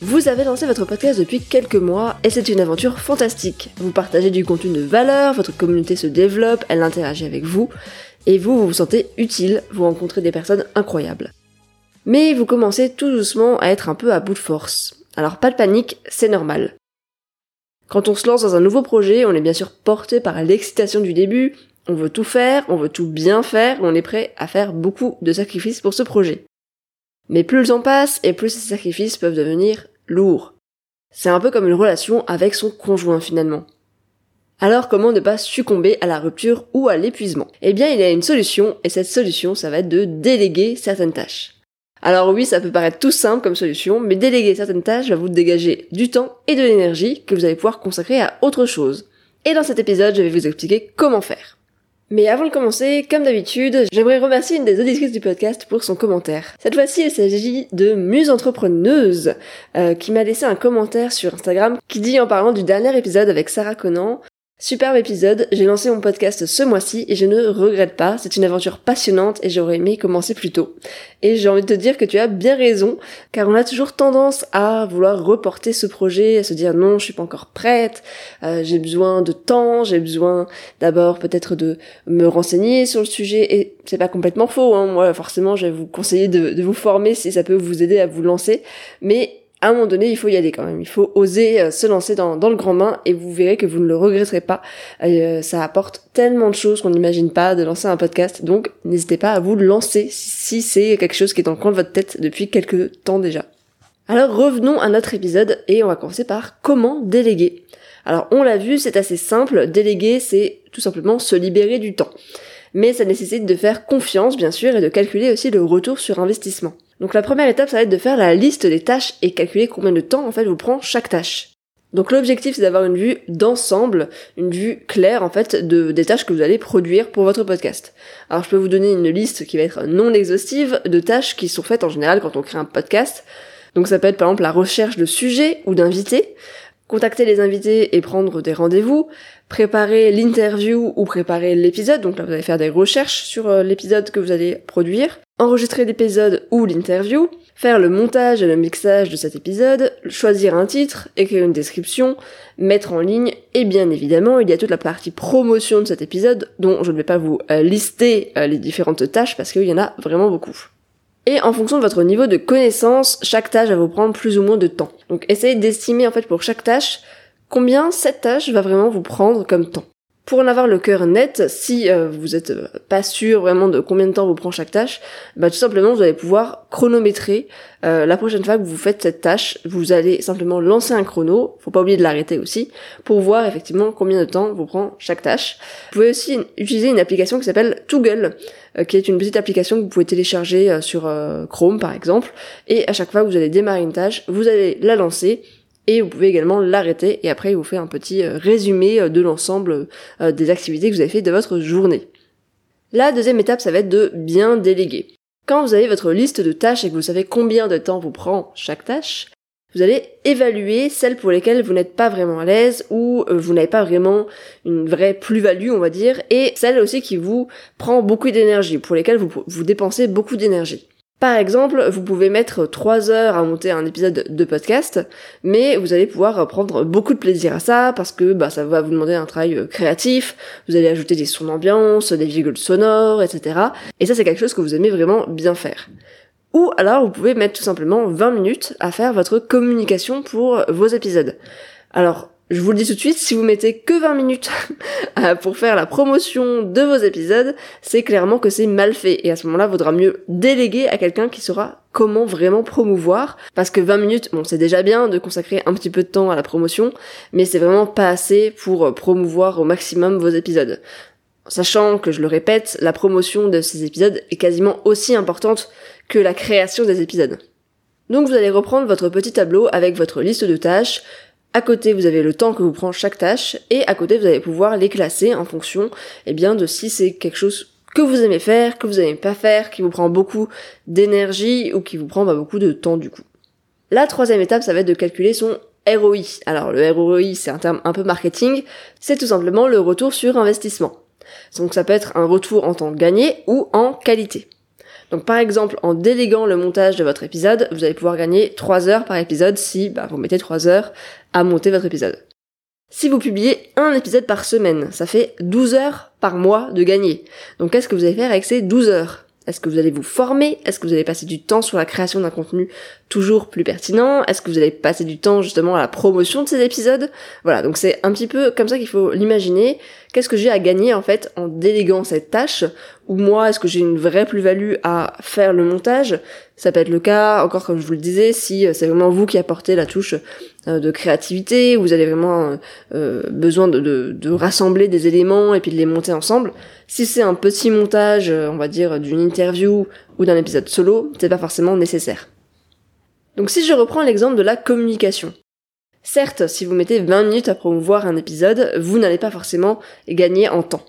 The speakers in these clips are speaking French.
vous avez lancé votre podcast depuis quelques mois et c'est une aventure fantastique. Vous partagez du contenu de valeur, votre communauté se développe, elle interagit avec vous et vous, vous vous sentez utile, vous rencontrez des personnes incroyables. Mais vous commencez tout doucement à être un peu à bout de force. Alors pas de panique, c'est normal. Quand on se lance dans un nouveau projet, on est bien sûr porté par l'excitation du début, on veut tout faire, on veut tout bien faire, on est prêt à faire beaucoup de sacrifices pour ce projet. Mais plus le temps passe et plus ces sacrifices peuvent devenir lourds. C'est un peu comme une relation avec son conjoint finalement. Alors comment ne pas succomber à la rupture ou à l'épuisement? Eh bien il y a une solution et cette solution ça va être de déléguer certaines tâches. Alors oui, ça peut paraître tout simple comme solution, mais déléguer certaines tâches va vous dégager du temps et de l'énergie que vous allez pouvoir consacrer à autre chose. Et dans cet épisode, je vais vous expliquer comment faire. Mais avant de commencer, comme d'habitude, j'aimerais remercier une des auditrices du podcast pour son commentaire. Cette fois-ci, il s'agit de Muse Entrepreneuse, euh, qui m'a laissé un commentaire sur Instagram qui dit en parlant du dernier épisode avec Sarah Conan, Superbe épisode, j'ai lancé mon podcast ce mois-ci et je ne regrette pas, c'est une aventure passionnante et j'aurais aimé commencer plus tôt. Et j'ai envie de te dire que tu as bien raison, car on a toujours tendance à vouloir reporter ce projet, à se dire non, je suis pas encore prête, euh, j'ai besoin de temps, j'ai besoin d'abord peut-être de me renseigner sur le sujet, et c'est pas complètement faux, hein. moi forcément je vais vous conseiller de, de vous former si ça peut vous aider à vous lancer, mais à un moment donné, il faut y aller quand même. Il faut oser euh, se lancer dans, le grand bain et vous verrez que vous ne le regretterez pas. Euh, ça apporte tellement de choses qu'on n'imagine pas de lancer un podcast. Donc, n'hésitez pas à vous lancer si, c'est quelque chose qui est dans le coin de votre tête depuis quelques temps déjà. Alors, revenons à notre épisode et on va commencer par comment déléguer. Alors, on l'a vu, c'est assez simple. Déléguer, c'est tout simplement se libérer du temps. Mais ça nécessite de faire confiance, bien sûr, et de calculer aussi le retour sur investissement. Donc la première étape, ça va être de faire la liste des tâches et calculer combien de temps en fait vous prend chaque tâche. Donc l'objectif c'est d'avoir une vue d'ensemble, une vue claire en fait de, des tâches que vous allez produire pour votre podcast. Alors je peux vous donner une liste qui va être non exhaustive de tâches qui sont faites en général quand on crée un podcast. Donc ça peut être par exemple la recherche de sujets ou d'invités, contacter les invités et prendre des rendez-vous, préparer l'interview ou préparer l'épisode, donc là vous allez faire des recherches sur euh, l'épisode que vous allez produire, enregistrer l'épisode ou l'interview, faire le montage et le mixage de cet épisode, choisir un titre, écrire une description, mettre en ligne, et bien évidemment il y a toute la partie promotion de cet épisode dont je ne vais pas vous euh, lister euh, les différentes tâches parce qu'il y en a vraiment beaucoup. Et en fonction de votre niveau de connaissance, chaque tâche va vous prendre plus ou moins de temps. Donc essayez d'estimer en fait pour chaque tâche combien cette tâche va vraiment vous prendre comme temps. Pour en avoir le cœur net, si euh, vous êtes euh, pas sûr vraiment de combien de temps vous prend chaque tâche, bah tout simplement vous allez pouvoir chronométrer euh, la prochaine fois que vous faites cette tâche, vous allez simplement lancer un chrono, faut pas oublier de l'arrêter aussi, pour voir effectivement combien de temps vous prend chaque tâche. Vous pouvez aussi utiliser une application qui s'appelle Toggle, qui est une petite application que vous pouvez télécharger sur Chrome par exemple, et à chaque fois que vous allez démarrer une tâche, vous allez la lancer et vous pouvez également l'arrêter et après il vous fait un petit euh, résumé euh, de l'ensemble euh, des activités que vous avez fait de votre journée. La deuxième étape, ça va être de bien déléguer. Quand vous avez votre liste de tâches et que vous savez combien de temps vous prend chaque tâche, vous allez évaluer celles pour lesquelles vous n'êtes pas vraiment à l'aise ou vous n'avez pas vraiment une vraie plus-value, on va dire, et celles aussi qui vous prend beaucoup d'énergie, pour lesquelles vous, vous dépensez beaucoup d'énergie. Par exemple, vous pouvez mettre 3 heures à monter un épisode de podcast, mais vous allez pouvoir prendre beaucoup de plaisir à ça parce que bah, ça va vous demander un travail euh, créatif, vous allez ajouter des sons d'ambiance, des virgules sonores, etc. Et ça c'est quelque chose que vous aimez vraiment bien faire. Ou alors vous pouvez mettre tout simplement 20 minutes à faire votre communication pour vos épisodes. Alors Je vous le dis tout de suite, si vous mettez que 20 minutes pour faire la promotion de vos épisodes, c'est clairement que c'est mal fait. Et à ce moment-là, vaudra mieux déléguer à quelqu'un qui saura comment vraiment promouvoir. Parce que 20 minutes, bon, c'est déjà bien de consacrer un petit peu de temps à la promotion, mais c'est vraiment pas assez pour promouvoir au maximum vos épisodes. Sachant que, je le répète, la promotion de ces épisodes est quasiment aussi importante que la création des épisodes. Donc vous allez reprendre votre petit tableau avec votre liste de tâches, à côté, vous avez le temps que vous prend chaque tâche, et à côté, vous allez pouvoir les classer en fonction, eh bien, de si c'est quelque chose que vous aimez faire, que vous n'aimez pas faire, qui vous prend beaucoup d'énergie ou qui vous prend bah, beaucoup de temps du coup. La troisième étape, ça va être de calculer son ROI. Alors le ROI, c'est un terme un peu marketing, c'est tout simplement le retour sur investissement. Donc ça peut être un retour en temps gagné ou en qualité. Donc par exemple, en déléguant le montage de votre épisode, vous allez pouvoir gagner 3 heures par épisode si bah, vous mettez 3 heures à monter votre épisode. Si vous publiez un épisode par semaine, ça fait 12 heures par mois de gagner. Donc qu'est-ce que vous allez faire avec ces 12 heures? Est-ce que vous allez vous former? Est-ce que vous allez passer du temps sur la création d'un contenu toujours plus pertinent? Est-ce que vous allez passer du temps justement à la promotion de ces épisodes? Voilà, donc c'est un petit peu comme ça qu'il faut l'imaginer. Qu'est-ce que j'ai à gagner en fait en déléguant cette tâche? Ou moi, est-ce que j'ai une vraie plus-value à faire le montage? Ça peut être le cas, encore comme je vous le disais, si c'est vraiment vous qui apportez la touche euh, de créativité, vous avez vraiment euh, besoin de, de, rassembler des éléments et puis de les monter ensemble. Si c'est un petit montage, euh, on va dire, d'une interview ou d'un épisode solo, c'est pas forcément nécessaire. Donc si je reprends l'exemple de la communication. Certes, si vous mettez 20 minutes à promouvoir un épisode, vous n'allez pas forcément gagner en temps.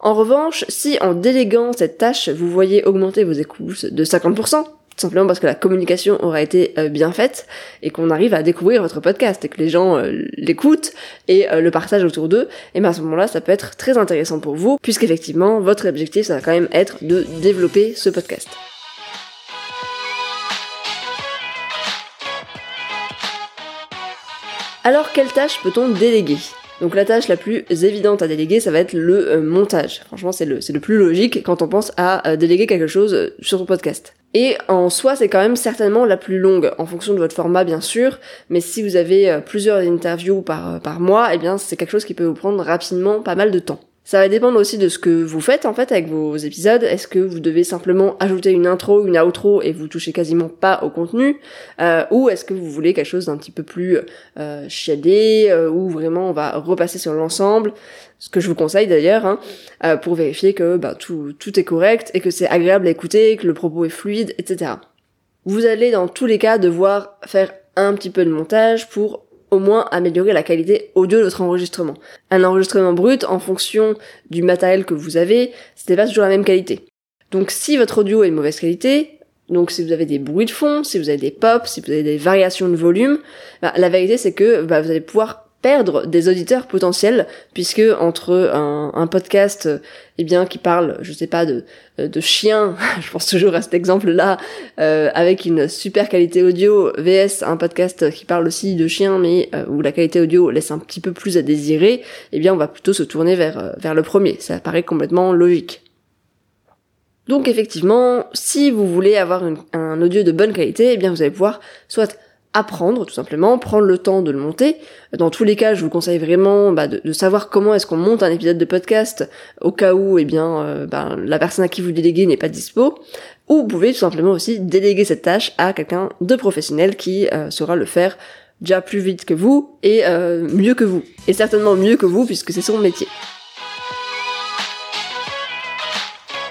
En revanche, si en déléguant cette tâche, vous voyez augmenter vos écoutes de 50%, tout simplement parce que la communication aura été euh, bien faite et qu'on arrive à découvrir votre podcast et que les gens euh, l'écoutent et euh, le partagent autour d'eux, et bien à ce moment-là, ça peut être très intéressant pour vous, puisqu'effectivement, votre objectif, ça va quand même être de développer ce podcast. Alors, quelle tâche peut-on déléguer? Donc la tâche la plus évidente à déléguer, ça va être le montage. Franchement, c'est le, le plus logique quand on pense à déléguer quelque chose sur son podcast. Et en soi, c'est quand même certainement la plus longue, en fonction de votre format bien sûr, mais si vous avez euh, plusieurs interviews par, euh, par mois, eh bien c'est quelque chose qui peut vous prendre rapidement pas mal de temps. Ça va dépendre aussi de ce que vous faites en fait avec vos épisodes. Est-ce que vous devez simplement ajouter une intro, une outro et vous touchez quasiment pas au contenu, euh, ou est-ce que vous voulez quelque chose d'un petit peu plus euh, shadé, euh, où vraiment on va repasser sur l'ensemble, ce que je vous conseille d'ailleurs, hein, euh, pour vérifier que bah, tout, tout est correct et que c'est agréable à écouter, que le propos est fluide, etc. Vous allez dans tous les cas devoir faire un petit peu de montage pour au moins améliorer la qualité audio de votre enregistrement. Un enregistrement brut, en fonction du matériel que vous avez, c'était pas toujours la même qualité. Donc si votre audio est de mauvaise qualité, donc si vous avez des bruits de fond, si vous avez des pops, si vous avez des variations de volume, bah, la vérité c'est que bah, vous allez pouvoir perdre des auditeurs potentiels puisque entre un, podcast eh bien qui parle je sais pas de de chiens je pense toujours à cet exemple là euh, avec une super qualité audio vs un podcast qui parle aussi de chiens mais euh, où la qualité audio laisse un petit peu plus à désirer eh bien on va plutôt se tourner vers euh, vers le premier. Ça paraît complètement logique. Donc effectivement, si vous voulez avoir un audio de bonne qualité, eh bien vous allez pouvoir soit apprendre tout simplement, prendre le temps de le monter. Dans tous les cas, je vous conseille vraiment bah, de, savoir comment est-ce qu'on monte un épisode de podcast au cas où eh bien euh, bah, la personne à qui vous déléguez n'est pas dispo. Ou vous pouvez tout simplement aussi déléguer cette tâche à quelqu'un de professionnel qui euh, saura le faire déjà plus vite que vous et euh, mieux que vous. Et certainement mieux que vous puisque c'est son métier.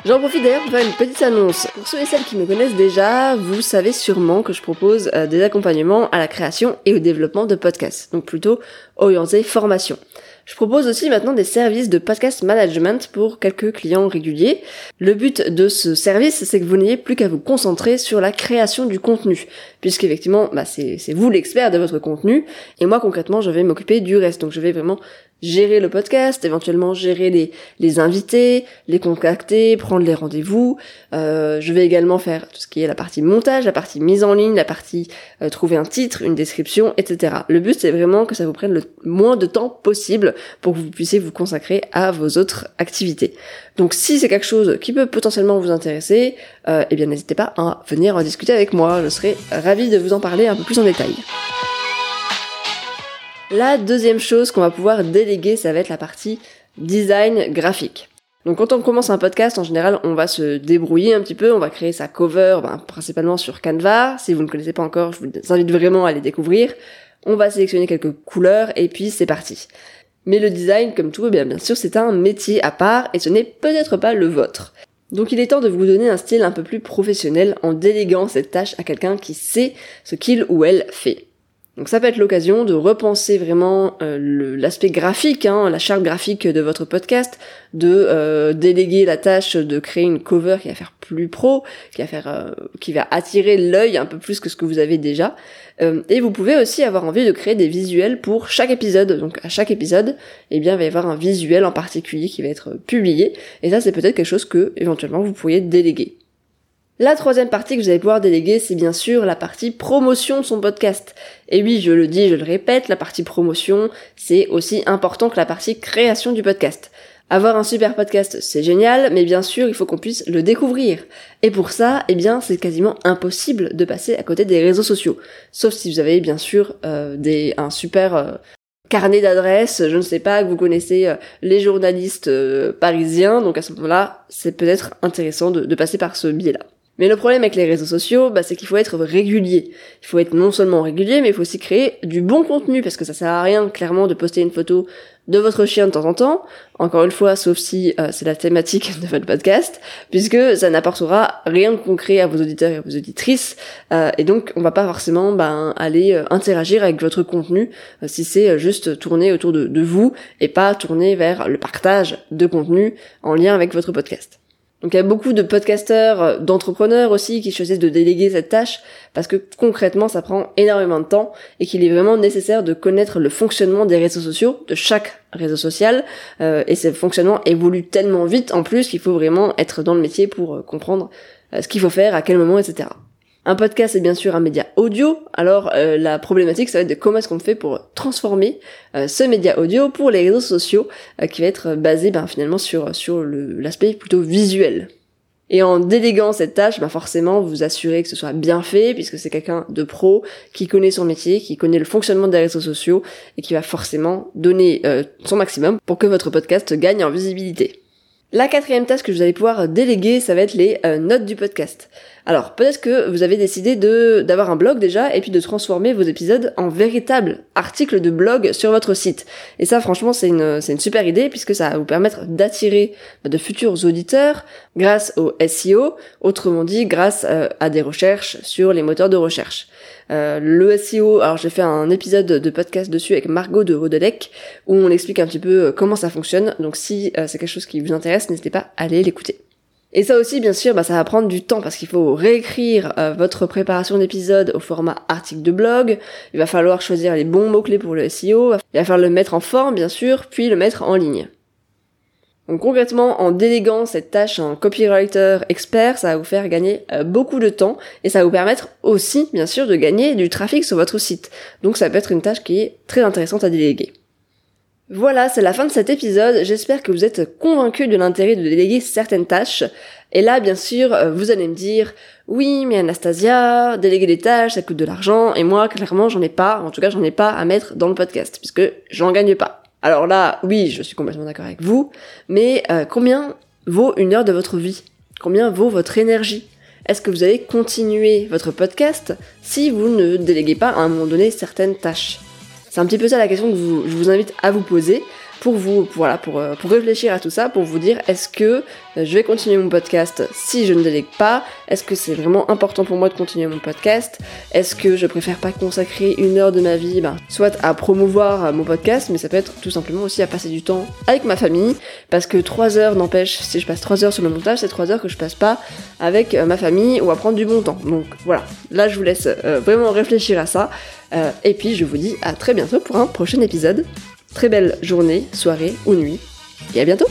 J'en profite d'ailleurs pour faire une petite annonce. Pour ceux et celles qui me connaissent déjà, vous savez sûrement que je propose euh, des accompagnements à la création et au développement de podcasts, donc plutôt orienté formation. Je propose aussi maintenant des services de podcast management pour quelques clients réguliers. Le but de ce service, c'est que vous n'ayez plus qu'à vous concentrer sur la création du contenu, puisqu'effectivement, bah, c'est vous l'expert de votre contenu, et moi concrètement, je vais m'occuper du reste. Donc je vais vraiment gérer le podcast, éventuellement gérer les, les invités, les contacter, prendre les rendez-vous. Euh, je vais également faire tout ce qui est la partie montage, la partie mise en ligne, la partie euh, trouver un titre, une description, etc. Le but c'est vraiment que ça vous prenne le moins de temps possible pour que vous puissiez vous consacrer à vos autres activités. Donc si c'est quelque chose qui peut potentiellement vous intéresser, euh, eh bien n'hésitez pas à venir en discuter avec moi. Je serai ravie de vous en parler un peu plus en détail. La deuxième chose qu'on va pouvoir déléguer, ça va être la partie design graphique. Donc quand on commence un podcast, en général, on va se débrouiller un petit peu, on va créer sa cover, ben, principalement sur Canva. Si vous ne connaissez pas encore, je vous invite vraiment à les découvrir. On va sélectionner quelques couleurs et puis c'est parti. Mais le design, comme tout, eh bien, bien sûr, c'est un métier à part et ce n'est peut-être pas le vôtre. Donc il est temps de vous donner un style un peu plus professionnel en déléguant cette tâche à quelqu'un qui sait ce qu'il ou elle fait. Donc ça peut être l'occasion de repenser vraiment euh, l'aspect graphique, hein, la charte graphique de votre podcast, de euh, déléguer la tâche de créer une cover qui va faire plus pro, qui va faire, euh, qui va attirer l'œil un peu plus que ce que vous avez déjà. et vous pouvez aussi avoir envie de créer des visuels pour chaque épisode. Donc à chaque épisode, eh bien il va y avoir un visuel en particulier qui va être publié. Et ça c'est peut-être quelque chose que éventuellement vous pourriez déléguer. La troisième partie que vous allez pouvoir déléguer, c'est bien sûr la partie promotion de son podcast. Et oui, je le dis, je le répète, la partie promotion, c'est aussi important que la partie création du podcast. Avoir un super podcast, c'est génial, mais bien sûr, il faut qu'on puisse le découvrir. Et pour ça, eh bien, c'est quasiment impossible de passer à côté des réseaux sociaux. Sauf si vous avez bien sûr euh, un super euh, carnet d'adresses, je ne sais pas, vous connaissez euh, les journalistes parisiens, donc à ce moment-là, c'est peut-être intéressant de passer par ce biais-là. Mais le problème avec les réseaux sociaux, bah, c'est qu'il faut être régulier. Il faut être non seulement régulier, mais il faut aussi créer du bon contenu, parce que ça sert à rien, clairement, de poster une photo de votre chien de temps en temps. Encore une fois, sauf si euh, c'est la thématique de votre podcast, puisque ça n'apportera rien de concret à vos auditeurs et à vos auditrices. Euh, et donc, on va pas forcément ben, aller euh, interagir avec votre contenu si c'est juste tourner autour de, de vous et pas tourner vers le partage de contenu en lien avec votre podcast. Donc il y a beaucoup de podcasteurs, euh, d'entrepreneurs aussi qui choisissent de déléguer cette tâche parce que concrètement ça prend énormément de temps et qu'il est vraiment nécessaire de connaître le fonctionnement des réseaux sociaux, de chaque réseau social euh, et ce fonctionnement évolue tellement vite en plus qu'il faut vraiment être dans le métier pour euh, comprendre ce qu'il faut faire, à quel moment, etc. Un podcast est bien sûr un média audio, alors euh, la problématique ça va être de comment est-ce qu'on fait pour transformer euh, ce média audio pour les réseaux sociaux euh, qui va être basé ben, finalement sur, sur l'aspect plutôt visuel. Et en déléguant cette tâche, ben forcément, vous assurez que ce soit bien fait, puisque c'est quelqu'un de pro, qui connaît son métier, qui connaît le fonctionnement des réseaux sociaux, et qui va forcément donner son maximum pour que votre podcast gagne en visibilité. La quatrième tâche que vous allez pouvoir déléguer, ça va être les notes du podcast. Alors, peut-être que vous avez décidé de d'avoir un blog déjà et puis de transformer vos épisodes en véritables articles de blog sur votre site. Et ça, franchement, c'est une, c'est une super idée puisque ça va vous permettre d'attirer de futurs auditeurs grâce au SEO, autrement dit, grâce euh, à des recherches sur les moteurs de recherche. Euh, le SEO, alors j'ai fait un épisode de podcast dessus avec Margot de Rodelec où on explique un petit peu euh, comment ça fonctionne. Donc si c'est quelque chose qui vous intéresse, n'hésitez pas à aller l'écouter. Et ça aussi, bien sûr, bah, ça va prendre du temps parce qu'il faut réécrire euh, votre préparation d'épisode au format article de blog. Il va falloir choisir les bons mots-clés pour le SEO. Il va falloir le mettre en forme, bien sûr, puis le mettre en ligne. Donc concrètement, en déléguant cette tâche à un copywriter expert, ça va vous faire gagner euh, beaucoup de temps et ça va vous permettre aussi, bien sûr, de gagner du trafic sur votre site. Donc ça peut être une tâche qui est très intéressante à déléguer. Voilà, c'est la fin de cet épisode. J'espère que vous êtes convaincus de l'intérêt de déléguer certaines tâches. Et là, bien sûr, euh, vous allez me dire, oui, mais Anastasia, déléguer des tâches, ça coûte de l'argent, et moi, clairement, j'en ai pas, en tout cas, j'en ai pas à mettre dans le podcast, puisque j'en gagne pas. Alors là, oui, je suis complètement d'accord avec vous, mais euh, combien vaut une heure de votre vie? Combien vaut votre énergie? Est-ce que vous allez continuer votre podcast si vous ne déléguez pas à un moment donné certaines tâches? C'est un petit peu ça la question que je vous invite à vous poser pour vous, voilà, pour, euh, pour réfléchir à tout ça, pour vous dire est-ce que euh, je vais continuer mon podcast si je ne délègue pas? Est-ce que c'est vraiment important pour moi de continuer mon podcast? Est-ce que je préfère pas consacrer une heure de ma vie, ben, soit à promouvoir euh, mon podcast, mais ça peut être tout simplement aussi à passer du temps avec ma famille, parce que 3 heures n'empêche, si je passe 3 heures sur le montage, c'est 3 heures que je passe pas avec ma famille ou à prendre du bon temps. Donc voilà, là je vous laisse vraiment réfléchir à ça. et puis je vous dis à très bientôt pour un prochain épisode. Très belle journée, soirée ou nuit, et à bientôt